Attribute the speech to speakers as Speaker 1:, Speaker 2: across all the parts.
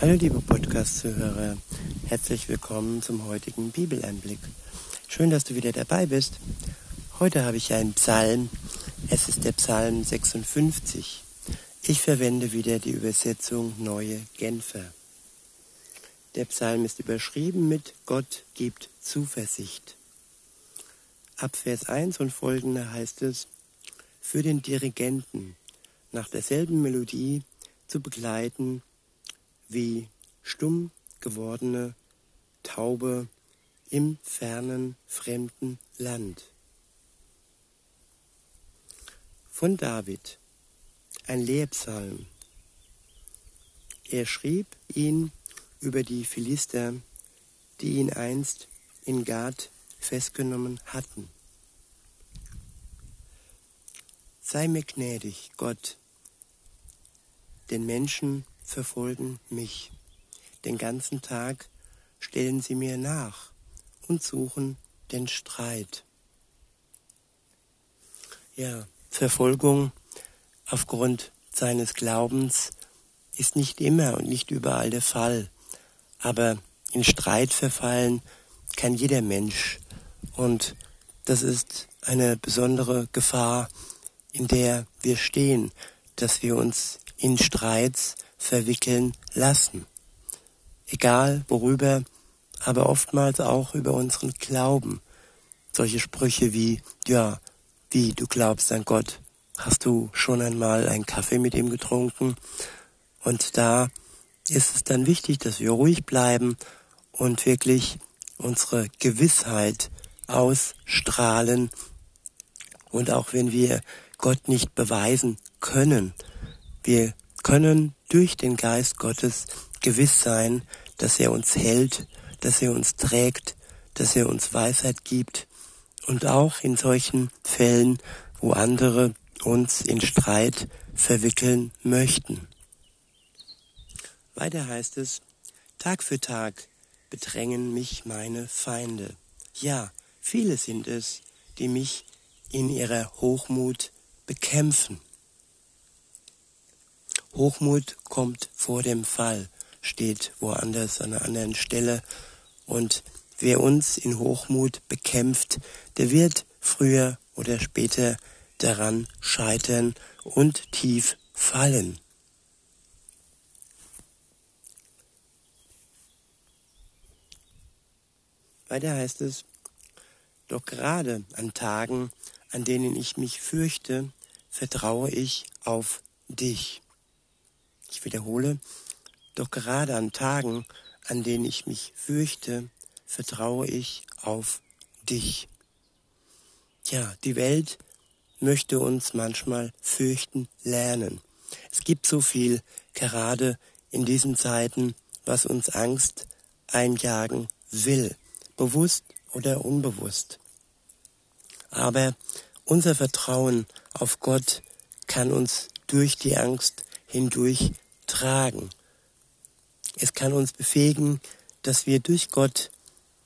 Speaker 1: Hallo liebe Podcast-Zuhörer, herzlich willkommen zum heutigen Bibeleinblick. Schön, dass du wieder dabei bist. Heute habe ich einen Psalm. Es ist der Psalm 56. Ich verwende wieder die Übersetzung Neue Genfer. Der Psalm ist überschrieben mit Gott gibt Zuversicht. Ab Vers 1 und folgende heißt es, für den Dirigenten nach derselben Melodie zu begleiten wie stumm gewordene Taube im fernen, fremden Land. Von David, ein Lehrpsalm. Er schrieb ihn über die Philister, die ihn einst in Gad festgenommen hatten. Sei mir gnädig, Gott, den Menschen verfolgen mich. Den ganzen Tag stellen sie mir nach und suchen den Streit. Ja, Verfolgung aufgrund seines Glaubens ist nicht immer und nicht überall der Fall. Aber in Streit verfallen kann jeder Mensch. Und das ist eine besondere Gefahr, in der wir stehen, dass wir uns in Streits verwickeln lassen. Egal worüber, aber oftmals auch über unseren Glauben. Solche Sprüche wie, ja, wie du glaubst an Gott, hast du schon einmal einen Kaffee mit ihm getrunken? Und da ist es dann wichtig, dass wir ruhig bleiben und wirklich unsere Gewissheit ausstrahlen. Und auch wenn wir Gott nicht beweisen können, wir können durch den Geist Gottes gewiss sein, dass er uns hält, dass er uns trägt, dass er uns Weisheit gibt und auch in solchen Fällen, wo andere uns in Streit verwickeln möchten. Weiter heißt es, Tag für Tag bedrängen mich meine Feinde. Ja, viele sind es, die mich in ihrer Hochmut bekämpfen. Hochmut kommt vor dem Fall, steht woanders an einer anderen Stelle. Und wer uns in Hochmut bekämpft, der wird früher oder später daran scheitern und tief fallen. Weiter heißt es, doch gerade an Tagen, an denen ich mich fürchte, vertraue ich auf dich. Ich wiederhole, doch gerade an Tagen, an denen ich mich fürchte, vertraue ich auf dich. Ja, die Welt möchte uns manchmal fürchten lernen. Es gibt so viel, gerade in diesen Zeiten, was uns Angst einjagen will, bewusst oder unbewusst. Aber unser Vertrauen auf Gott kann uns durch die Angst hindurch tragen. Es kann uns befähigen, dass wir durch Gott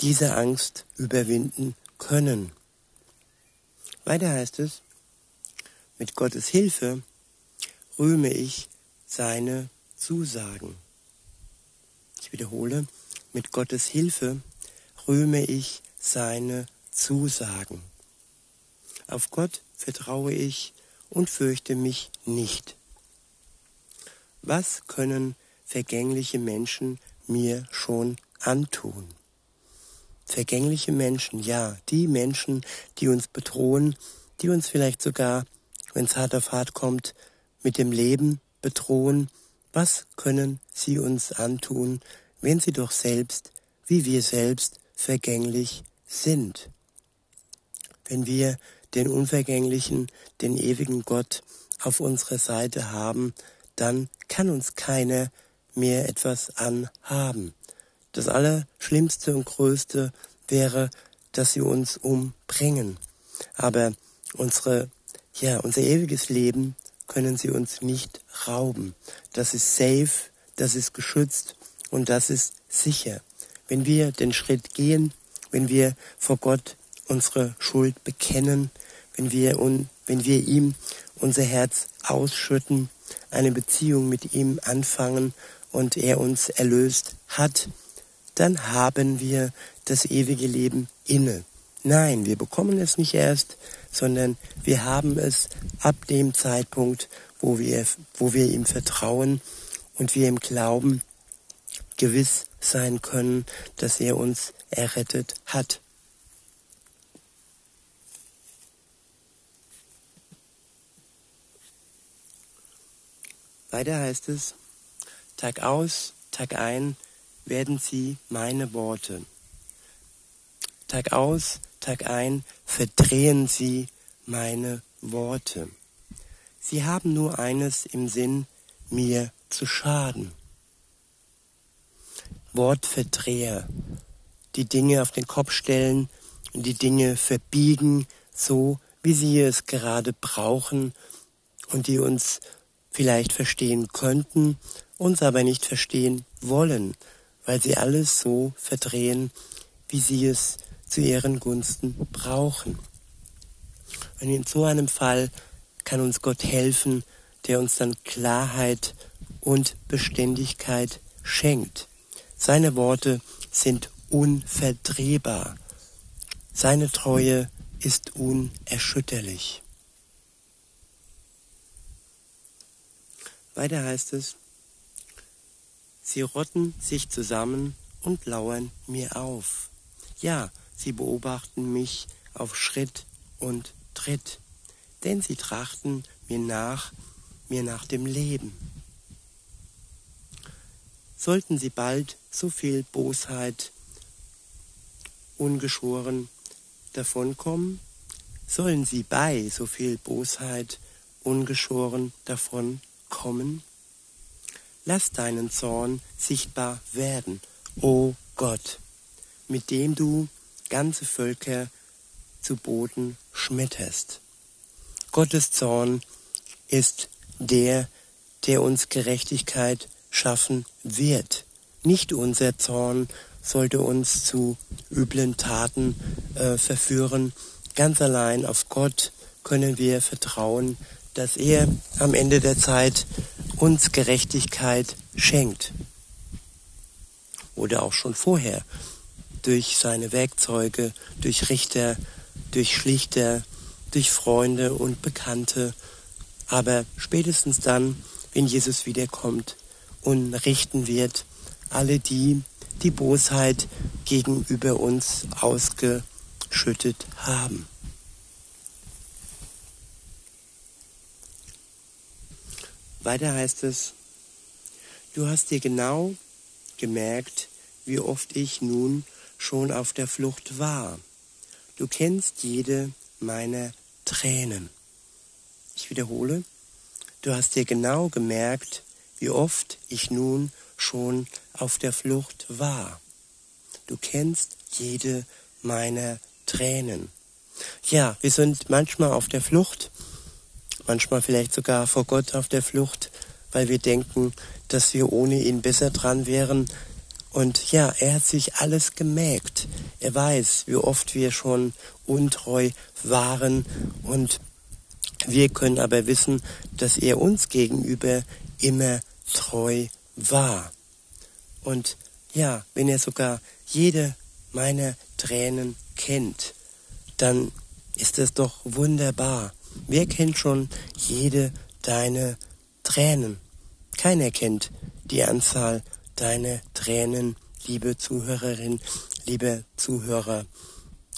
Speaker 1: diese Angst überwinden können. Weiter heißt es, mit Gottes Hilfe rühme ich seine Zusagen. Ich wiederhole, mit Gottes Hilfe rühme ich seine Zusagen. Auf Gott vertraue ich und fürchte mich nicht. Was können vergängliche Menschen mir schon antun? Vergängliche Menschen, ja, die Menschen, die uns bedrohen, die uns vielleicht sogar, wenn es hart auf hart kommt, mit dem Leben bedrohen. Was können sie uns antun, wenn sie doch selbst, wie wir selbst, vergänglich sind? Wenn wir den unvergänglichen, den ewigen Gott auf unserer Seite haben, dann kann uns keiner mehr etwas anhaben. Das Allerschlimmste und Größte wäre, dass sie uns umbringen. Aber unsere, ja, unser ewiges Leben können sie uns nicht rauben. Das ist safe, das ist geschützt und das ist sicher. Wenn wir den Schritt gehen, wenn wir vor Gott unsere Schuld bekennen, wenn wir, un, wenn wir ihm unser Herz ausschütten, eine Beziehung mit ihm anfangen und er uns erlöst hat, dann haben wir das ewige Leben inne. Nein, wir bekommen es nicht erst, sondern wir haben es ab dem Zeitpunkt, wo wir, wo wir ihm vertrauen und wir im Glauben gewiss sein können, dass er uns errettet hat. Weiter heißt es, Tag aus, Tag ein werden sie meine Worte. Tag aus, Tag ein verdrehen sie meine Worte. Sie haben nur eines im Sinn, mir zu schaden. Wortverdreher, die Dinge auf den Kopf stellen und die Dinge verbiegen, so wie sie es gerade brauchen und die uns vielleicht verstehen könnten, uns aber nicht verstehen wollen, weil sie alles so verdrehen, wie sie es zu ihren Gunsten brauchen. Und in so einem Fall kann uns Gott helfen, der uns dann Klarheit und Beständigkeit schenkt. Seine Worte sind unverdrehbar. Seine Treue ist unerschütterlich. Weiter heißt es, sie rotten sich zusammen und lauern mir auf. Ja, sie beobachten mich auf Schritt und Tritt, denn sie trachten mir nach, mir nach dem Leben. Sollten sie bald so viel Bosheit ungeschoren davonkommen, sollen sie bei so viel Bosheit ungeschoren davon kommen? Lass deinen Zorn sichtbar werden, o Gott, mit dem du ganze Völker zu Boden schmetterst. Gottes Zorn ist der, der uns Gerechtigkeit schaffen wird. Nicht unser Zorn sollte uns zu üblen Taten äh, verführen. Ganz allein auf Gott können wir vertrauen, dass er am Ende der Zeit uns Gerechtigkeit schenkt. Oder auch schon vorher durch seine Werkzeuge, durch Richter, durch Schlichter, durch Freunde und Bekannte. Aber spätestens dann, wenn Jesus wiederkommt und richten wird, alle die, die Bosheit gegenüber uns ausgeschüttet haben. Weiter heißt es, du hast dir genau gemerkt, wie oft ich nun schon auf der Flucht war. Du kennst jede meiner Tränen. Ich wiederhole, du hast dir genau gemerkt, wie oft ich nun schon auf der Flucht war. Du kennst jede meiner Tränen. Ja, wir sind manchmal auf der Flucht manchmal vielleicht sogar vor Gott auf der Flucht, weil wir denken, dass wir ohne ihn besser dran wären. Und ja, er hat sich alles gemerkt. Er weiß, wie oft wir schon untreu waren und wir können aber wissen, dass er uns gegenüber immer treu war. Und ja, wenn er sogar jede meiner Tränen kennt, dann ist es doch wunderbar. Wer kennt schon jede deine Tränen? Keiner kennt die Anzahl deiner Tränen, liebe Zuhörerin, liebe Zuhörer.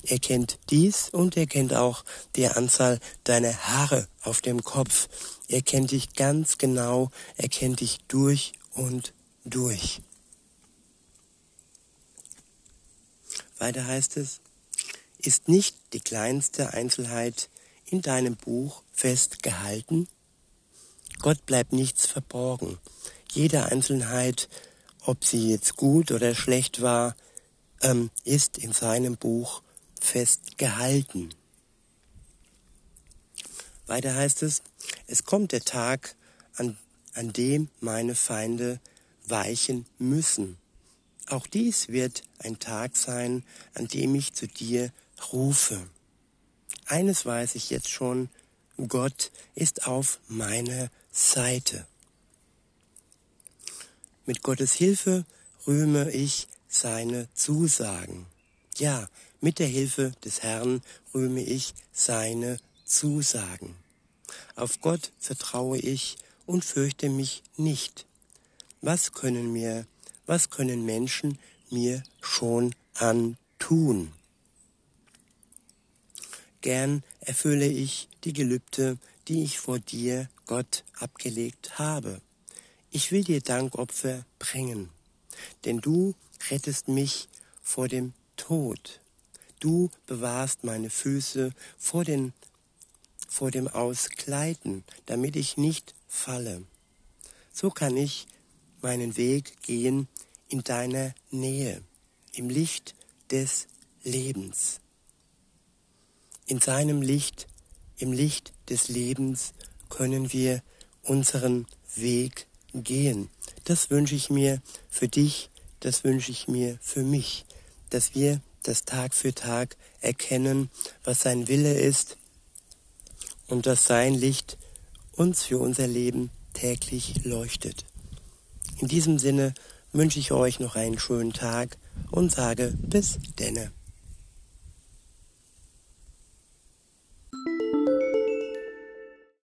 Speaker 1: Er kennt dies und er kennt auch die Anzahl deiner Haare auf dem Kopf. Er kennt dich ganz genau, er kennt dich durch und durch. Weiter heißt es, ist nicht die kleinste Einzelheit in deinem Buch festgehalten? Gott bleibt nichts verborgen. Jede Einzelheit, ob sie jetzt gut oder schlecht war, ähm, ist in seinem Buch festgehalten. Weiter heißt es, es kommt der Tag, an, an dem meine Feinde weichen müssen. Auch dies wird ein Tag sein, an dem ich zu dir rufe. Eines weiß ich jetzt schon, Gott ist auf meiner Seite. Mit Gottes Hilfe rühme ich seine Zusagen. Ja, mit der Hilfe des Herrn rühme ich seine Zusagen. Auf Gott vertraue ich und fürchte mich nicht. Was können mir, was können Menschen mir schon antun? Gern erfülle ich die Gelübde, die ich vor dir, Gott, abgelegt habe. Ich will dir Dankopfer bringen, denn du rettest mich vor dem Tod. Du bewahrst meine Füße vor, den, vor dem Ausgleiten, damit ich nicht falle. So kann ich meinen Weg gehen in deiner Nähe, im Licht des Lebens. In seinem Licht, im Licht des Lebens können wir unseren Weg gehen. Das wünsche ich mir für dich, das wünsche ich mir für mich, dass wir das Tag für Tag erkennen, was sein Wille ist und dass sein Licht uns für unser Leben täglich leuchtet. In diesem Sinne wünsche ich euch noch einen schönen Tag und sage bis denne.